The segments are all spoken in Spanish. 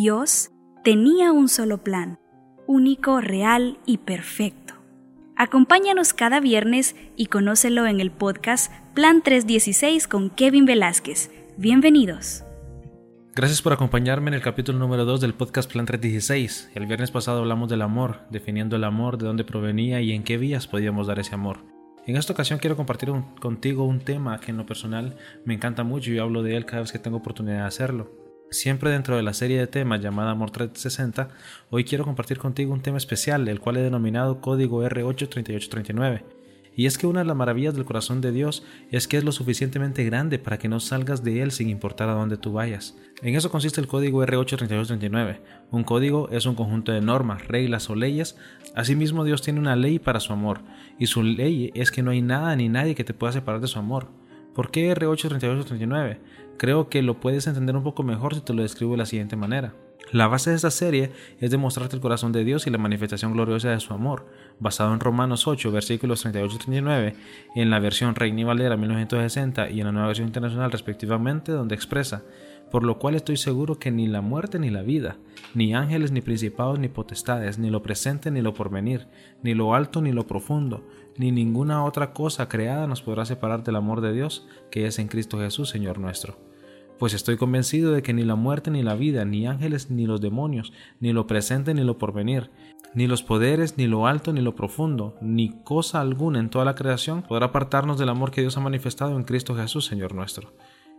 Dios tenía un solo plan, único, real y perfecto. Acompáñanos cada viernes y conócelo en el podcast Plan 316 con Kevin Velázquez. Bienvenidos. Gracias por acompañarme en el capítulo número 2 del podcast Plan 316. El viernes pasado hablamos del amor, definiendo el amor, de dónde provenía y en qué vías podíamos dar ese amor. En esta ocasión quiero compartir contigo un tema que en lo personal me encanta mucho y hablo de él cada vez que tengo oportunidad de hacerlo. Siempre dentro de la serie de temas llamada Amor 360, hoy quiero compartir contigo un tema especial, el cual he denominado Código R83839. Y es que una de las maravillas del corazón de Dios es que es lo suficientemente grande para que no salgas de él sin importar a dónde tú vayas. En eso consiste el código R83839. Un código es un conjunto de normas, reglas o leyes. Asimismo Dios tiene una ley para su amor, y su ley es que no hay nada ni nadie que te pueda separar de su amor. ¿Por qué R83839? Creo que lo puedes entender un poco mejor si te lo describo de la siguiente manera. La base de esta serie es demostrarte el corazón de Dios y la manifestación gloriosa de su amor, basado en Romanos 8, versículos 38 y 39, en la versión Reina y Valera 1960 y en la nueva versión internacional respectivamente, donde expresa, por lo cual estoy seguro que ni la muerte ni la vida, ni ángeles ni principados ni potestades, ni lo presente ni lo porvenir, ni lo alto ni lo profundo, ni ninguna otra cosa creada nos podrá separar del amor de Dios que es en Cristo Jesús, Señor nuestro. Pues estoy convencido de que ni la muerte ni la vida, ni ángeles ni los demonios, ni lo presente ni lo porvenir, ni los poderes, ni lo alto ni lo profundo, ni cosa alguna en toda la creación podrá apartarnos del amor que Dios ha manifestado en Cristo Jesús, Señor nuestro.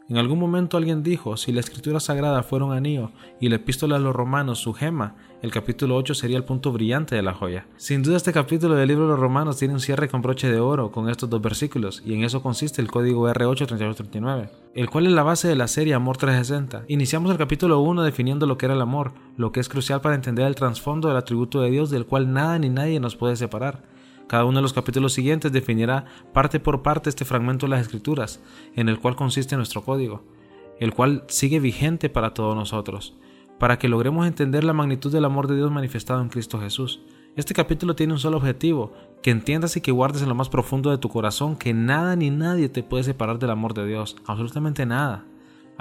En algún momento alguien dijo, si la escritura sagrada fuera un anillo y la epístola a los romanos su gema, el capítulo 8 sería el punto brillante de la joya. Sin duda este capítulo del libro de los romanos tiene un cierre con broche de oro con estos dos versículos, y en eso consiste el código R83839, el cual es la base de la serie Amor 360. Iniciamos el capítulo 1 definiendo lo que era el amor, lo que es crucial para entender el trasfondo del atributo de Dios del cual nada ni nadie nos puede separar. Cada uno de los capítulos siguientes definirá parte por parte este fragmento de las Escrituras, en el cual consiste nuestro código, el cual sigue vigente para todos nosotros, para que logremos entender la magnitud del amor de Dios manifestado en Cristo Jesús. Este capítulo tiene un solo objetivo, que entiendas y que guardes en lo más profundo de tu corazón que nada ni nadie te puede separar del amor de Dios, absolutamente nada.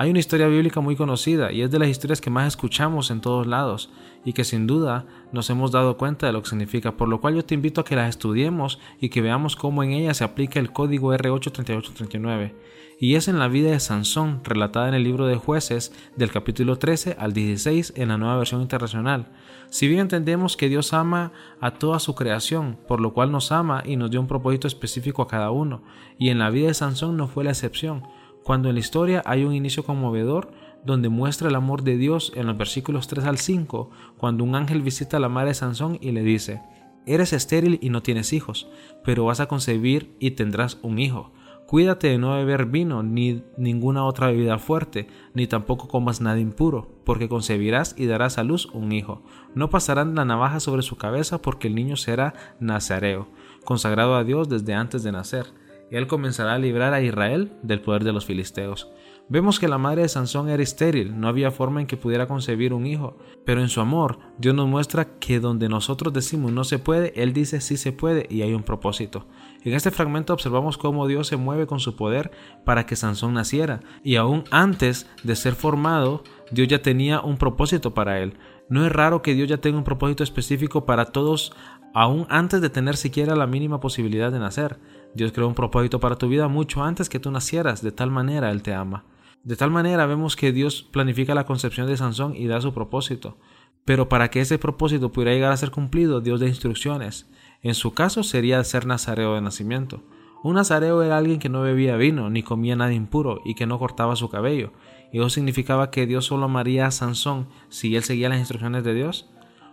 Hay una historia bíblica muy conocida y es de las historias que más escuchamos en todos lados y que sin duda nos hemos dado cuenta de lo que significa, por lo cual yo te invito a que las estudiemos y que veamos cómo en ella se aplica el código R83839. Y es en la vida de Sansón, relatada en el libro de jueces del capítulo 13 al 16 en la nueva versión internacional. Si bien entendemos que Dios ama a toda su creación, por lo cual nos ama y nos dio un propósito específico a cada uno, y en la vida de Sansón no fue la excepción, cuando en la historia hay un inicio conmovedor donde muestra el amor de Dios en los versículos 3 al 5, cuando un ángel visita a la madre de Sansón y le dice, Eres estéril y no tienes hijos, pero vas a concebir y tendrás un hijo. Cuídate de no beber vino ni ninguna otra bebida fuerte, ni tampoco comas nada impuro, porque concebirás y darás a luz un hijo. No pasarán la navaja sobre su cabeza, porque el niño será nazareo, consagrado a Dios desde antes de nacer él comenzará a librar a Israel del poder de los filisteos. Vemos que la madre de Sansón era estéril, no había forma en que pudiera concebir un hijo, pero en su amor Dios nos muestra que donde nosotros decimos no se puede, Él dice sí se puede y hay un propósito. En este fragmento observamos cómo Dios se mueve con su poder para que Sansón naciera, y aún antes de ser formado, Dios ya tenía un propósito para él. No es raro que Dios ya tenga un propósito específico para todos, aún antes de tener siquiera la mínima posibilidad de nacer. Dios creó un propósito para tu vida mucho antes que tú nacieras, de tal manera Él te ama. De tal manera vemos que Dios planifica la concepción de Sansón y da su propósito. Pero para que ese propósito pudiera llegar a ser cumplido, Dios da instrucciones. En su caso sería ser nazareo de nacimiento. Un nazareo era alguien que no bebía vino, ni comía nada impuro, y que no cortaba su cabello. ¿Y eso significaba que Dios solo amaría a Sansón si él seguía las instrucciones de Dios?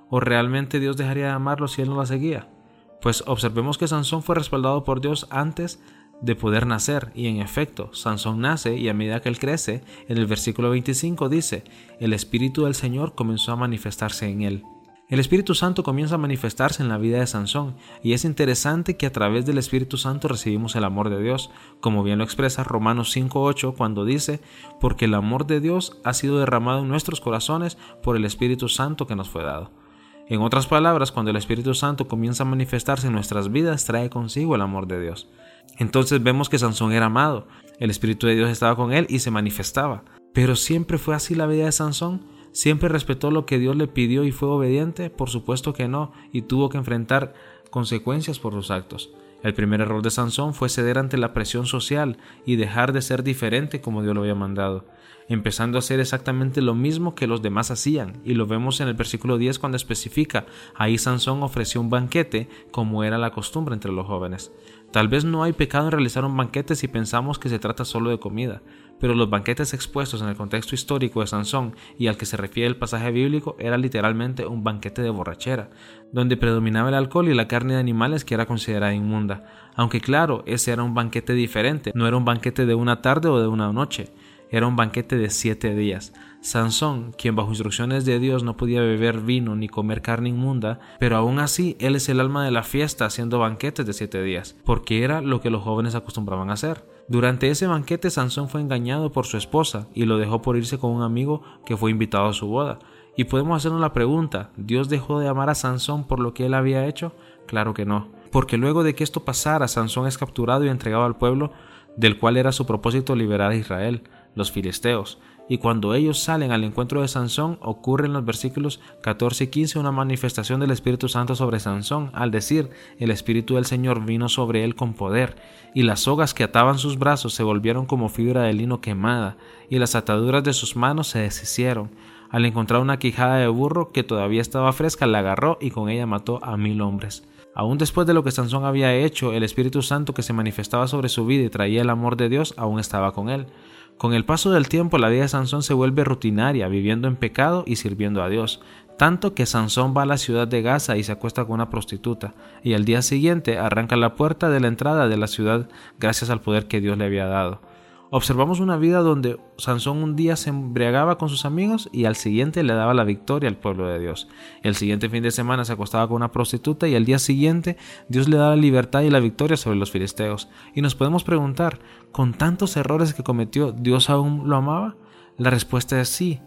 ¿O realmente Dios dejaría de amarlo si él no las seguía? Pues observemos que Sansón fue respaldado por Dios antes de poder nacer, y en efecto, Sansón nace y a medida que él crece, en el versículo 25 dice, el Espíritu del Señor comenzó a manifestarse en él. El Espíritu Santo comienza a manifestarse en la vida de Sansón, y es interesante que a través del Espíritu Santo recibimos el amor de Dios, como bien lo expresa Romanos 5.8 cuando dice, porque el amor de Dios ha sido derramado en nuestros corazones por el Espíritu Santo que nos fue dado. En otras palabras, cuando el Espíritu Santo comienza a manifestarse en nuestras vidas, trae consigo el amor de Dios. Entonces vemos que Sansón era amado, el Espíritu de Dios estaba con él y se manifestaba. Pero siempre fue así la vida de Sansón. ¿Siempre respetó lo que Dios le pidió y fue obediente? Por supuesto que no, y tuvo que enfrentar consecuencias por sus actos. El primer error de Sansón fue ceder ante la presión social y dejar de ser diferente como Dios lo había mandado, empezando a hacer exactamente lo mismo que los demás hacían, y lo vemos en el versículo 10 cuando especifica, ahí Sansón ofreció un banquete como era la costumbre entre los jóvenes. Tal vez no hay pecado en realizar un banquete si pensamos que se trata solo de comida, pero los banquetes expuestos en el contexto histórico de Sansón y al que se refiere el pasaje bíblico era literalmente un banquete de borrachera, donde predominaba el alcohol y la carne de animales que era considerada inmunda. Aunque claro, ese era un banquete diferente, no era un banquete de una tarde o de una noche, era un banquete de siete días. Sansón, quien bajo instrucciones de Dios no podía beber vino ni comer carne inmunda, pero aún así él es el alma de la fiesta haciendo banquetes de siete días, porque era lo que los jóvenes acostumbraban a hacer. Durante ese banquete Sansón fue engañado por su esposa y lo dejó por irse con un amigo que fue invitado a su boda. Y podemos hacernos la pregunta, ¿Dios dejó de amar a Sansón por lo que él había hecho? Claro que no, porque luego de que esto pasara, Sansón es capturado y entregado al pueblo del cual era su propósito liberar a Israel, los filisteos y cuando ellos salen al encuentro de Sansón ocurre en los versículos 14 y 15 una manifestación del Espíritu Santo sobre Sansón, al decir, el Espíritu del Señor vino sobre él con poder, y las sogas que ataban sus brazos se volvieron como fibra de lino quemada, y las ataduras de sus manos se deshicieron. Al encontrar una quijada de burro que todavía estaba fresca, la agarró y con ella mató a mil hombres. Aún después de lo que Sansón había hecho, el Espíritu Santo que se manifestaba sobre su vida y traía el amor de Dios aún estaba con él. Con el paso del tiempo la vida de Sansón se vuelve rutinaria, viviendo en pecado y sirviendo a Dios, tanto que Sansón va a la ciudad de Gaza y se acuesta con una prostituta, y al día siguiente arranca la puerta de la entrada de la ciudad gracias al poder que Dios le había dado. Observamos una vida donde Sansón un día se embriagaba con sus amigos y al siguiente le daba la victoria al pueblo de Dios. El siguiente fin de semana se acostaba con una prostituta y al día siguiente Dios le daba la libertad y la victoria sobre los filisteos. Y nos podemos preguntar, ¿con tantos errores que cometió, Dios aún lo amaba? La respuesta es sí,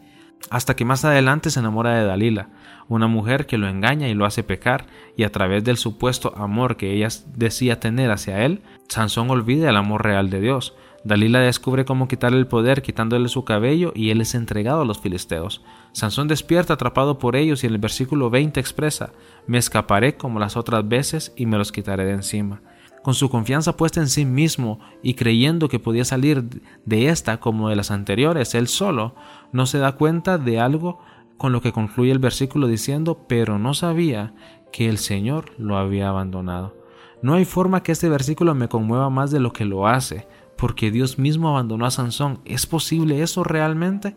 hasta que más adelante se enamora de Dalila, una mujer que lo engaña y lo hace pecar, y a través del supuesto amor que ella decía tener hacia él, Sansón olvida el amor real de Dios. Dalila descubre cómo quitarle el poder quitándole su cabello y él es entregado a los filisteos. Sansón despierta atrapado por ellos y en el versículo 20 expresa, me escaparé como las otras veces y me los quitaré de encima. Con su confianza puesta en sí mismo y creyendo que podía salir de esta como de las anteriores, él solo no se da cuenta de algo con lo que concluye el versículo diciendo, pero no sabía que el Señor lo había abandonado. No hay forma que este versículo me conmueva más de lo que lo hace porque Dios mismo abandonó a Sansón. ¿Es posible eso realmente?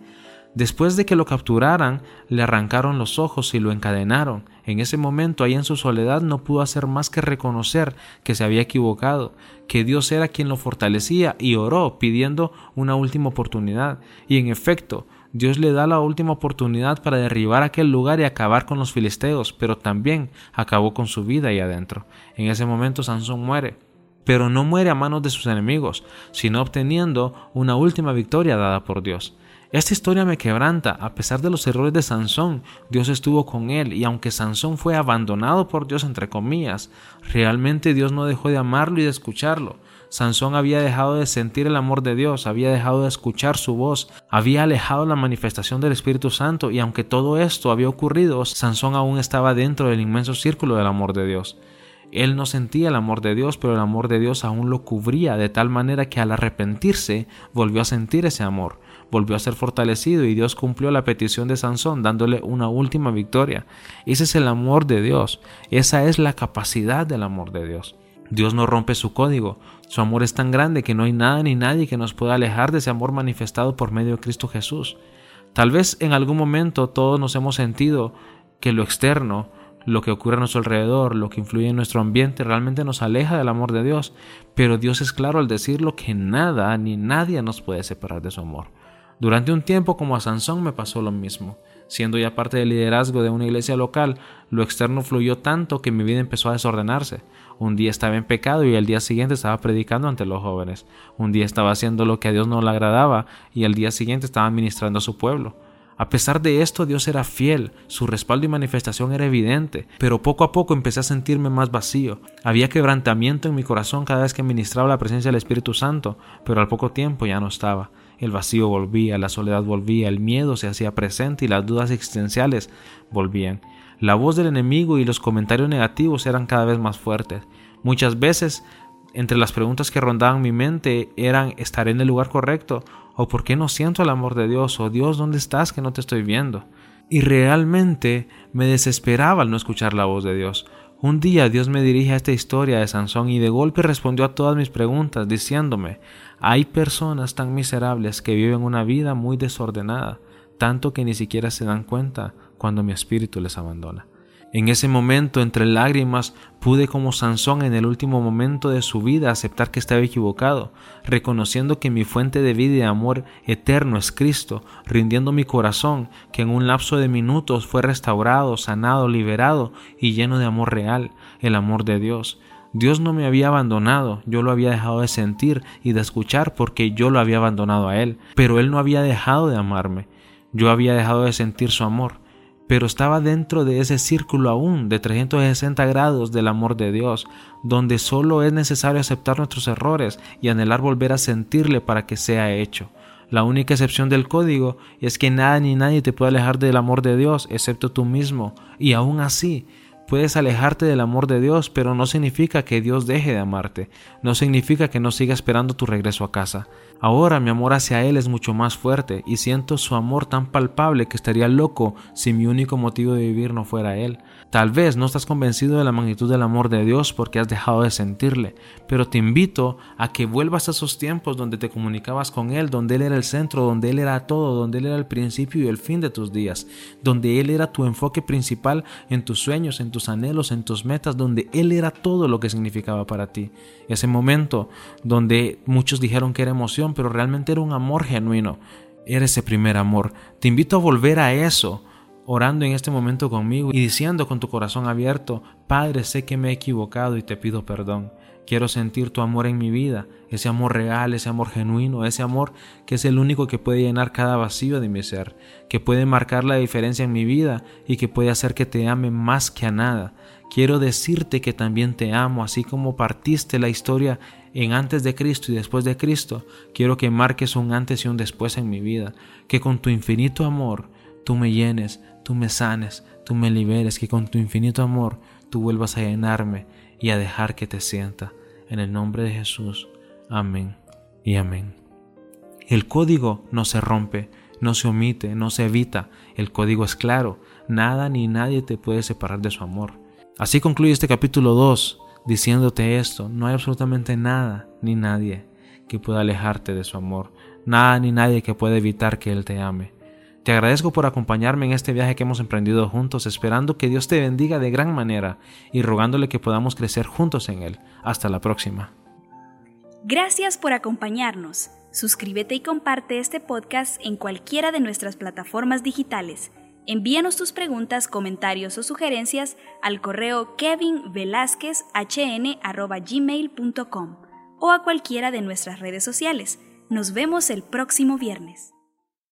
Después de que lo capturaran, le arrancaron los ojos y lo encadenaron. En ese momento, ahí en su soledad, no pudo hacer más que reconocer que se había equivocado, que Dios era quien lo fortalecía y oró pidiendo una última oportunidad. Y en efecto, Dios le da la última oportunidad para derribar aquel lugar y acabar con los filisteos, pero también acabó con su vida ahí adentro. En ese momento Sansón muere pero no muere a manos de sus enemigos, sino obteniendo una última victoria dada por Dios. Esta historia me quebranta, a pesar de los errores de Sansón, Dios estuvo con él y aunque Sansón fue abandonado por Dios entre comillas, realmente Dios no dejó de amarlo y de escucharlo. Sansón había dejado de sentir el amor de Dios, había dejado de escuchar su voz, había alejado la manifestación del Espíritu Santo y aunque todo esto había ocurrido, Sansón aún estaba dentro del inmenso círculo del amor de Dios. Él no sentía el amor de Dios, pero el amor de Dios aún lo cubría de tal manera que al arrepentirse volvió a sentir ese amor, volvió a ser fortalecido y Dios cumplió la petición de Sansón dándole una última victoria. Ese es el amor de Dios, esa es la capacidad del amor de Dios. Dios no rompe su código, su amor es tan grande que no hay nada ni nadie que nos pueda alejar de ese amor manifestado por medio de Cristo Jesús. Tal vez en algún momento todos nos hemos sentido que lo externo, lo que ocurre a nuestro alrededor, lo que influye en nuestro ambiente, realmente nos aleja del amor de Dios. Pero Dios es claro al decirlo que nada ni nadie nos puede separar de su amor. Durante un tiempo como a Sansón me pasó lo mismo. Siendo ya parte del liderazgo de una iglesia local, lo externo fluyó tanto que mi vida empezó a desordenarse. Un día estaba en pecado y el día siguiente estaba predicando ante los jóvenes. Un día estaba haciendo lo que a Dios no le agradaba y el día siguiente estaba ministrando a su pueblo. A pesar de esto, Dios era fiel, su respaldo y manifestación era evidente, pero poco a poco empecé a sentirme más vacío. Había quebrantamiento en mi corazón cada vez que ministraba la presencia del Espíritu Santo, pero al poco tiempo ya no estaba. El vacío volvía, la soledad volvía, el miedo se hacía presente y las dudas existenciales volvían. La voz del enemigo y los comentarios negativos eran cada vez más fuertes. Muchas veces, entre las preguntas que rondaban mi mente eran ¿estaré en el lugar correcto? ¿O por qué no siento el amor de Dios? ¿O Dios, ¿dónde estás que no te estoy viendo? Y realmente me desesperaba al no escuchar la voz de Dios. Un día Dios me dirige a esta historia de Sansón y de golpe respondió a todas mis preguntas diciéndome, hay personas tan miserables que viven una vida muy desordenada, tanto que ni siquiera se dan cuenta cuando mi espíritu les abandona. En ese momento, entre lágrimas, pude como Sansón en el último momento de su vida aceptar que estaba equivocado, reconociendo que mi fuente de vida y de amor eterno es Cristo, rindiendo mi corazón, que en un lapso de minutos fue restaurado, sanado, liberado y lleno de amor real, el amor de Dios. Dios no me había abandonado, yo lo había dejado de sentir y de escuchar porque yo lo había abandonado a Él, pero Él no había dejado de amarme, yo había dejado de sentir su amor pero estaba dentro de ese círculo aún de 360 grados del amor de Dios, donde solo es necesario aceptar nuestros errores y anhelar volver a sentirle para que sea hecho. La única excepción del código es que nada ni nadie te puede alejar del amor de Dios excepto tú mismo, y aún así, Puedes alejarte del amor de Dios, pero no significa que Dios deje de amarte, no significa que no siga esperando tu regreso a casa. Ahora mi amor hacia Él es mucho más fuerte y siento su amor tan palpable que estaría loco si mi único motivo de vivir no fuera Él. Tal vez no estás convencido de la magnitud del amor de Dios porque has dejado de sentirle, pero te invito a que vuelvas a esos tiempos donde te comunicabas con Él, donde Él era el centro, donde Él era todo, donde Él era el principio y el fin de tus días, donde Él era tu enfoque principal en tus sueños, en tus anhelos, en tus metas, donde Él era todo lo que significaba para ti. Ese momento donde muchos dijeron que era emoción, pero realmente era un amor genuino. Era ese primer amor. Te invito a volver a eso orando en este momento conmigo y diciendo con tu corazón abierto, Padre, sé que me he equivocado y te pido perdón. Quiero sentir tu amor en mi vida, ese amor real, ese amor genuino, ese amor que es el único que puede llenar cada vacío de mi ser, que puede marcar la diferencia en mi vida y que puede hacer que te ame más que a nada. Quiero decirte que también te amo, así como partiste la historia en antes de Cristo y después de Cristo. Quiero que marques un antes y un después en mi vida, que con tu infinito amor tú me llenes, tú me sanes, tú me liberes, que con tu infinito amor tú vuelvas a llenarme y a dejar que te sienta. En el nombre de Jesús. Amén y amén. El código no se rompe, no se omite, no se evita. El código es claro. Nada ni nadie te puede separar de su amor. Así concluye este capítulo 2 diciéndote esto. No hay absolutamente nada ni nadie que pueda alejarte de su amor. Nada ni nadie que pueda evitar que Él te ame. Te agradezco por acompañarme en este viaje que hemos emprendido juntos, esperando que Dios te bendiga de gran manera y rogándole que podamos crecer juntos en Él. Hasta la próxima. Gracias por acompañarnos. Suscríbete y comparte este podcast en cualquiera de nuestras plataformas digitales. Envíanos tus preguntas, comentarios o sugerencias al correo kevinvelázquezhn.gmail.com o a cualquiera de nuestras redes sociales. Nos vemos el próximo viernes.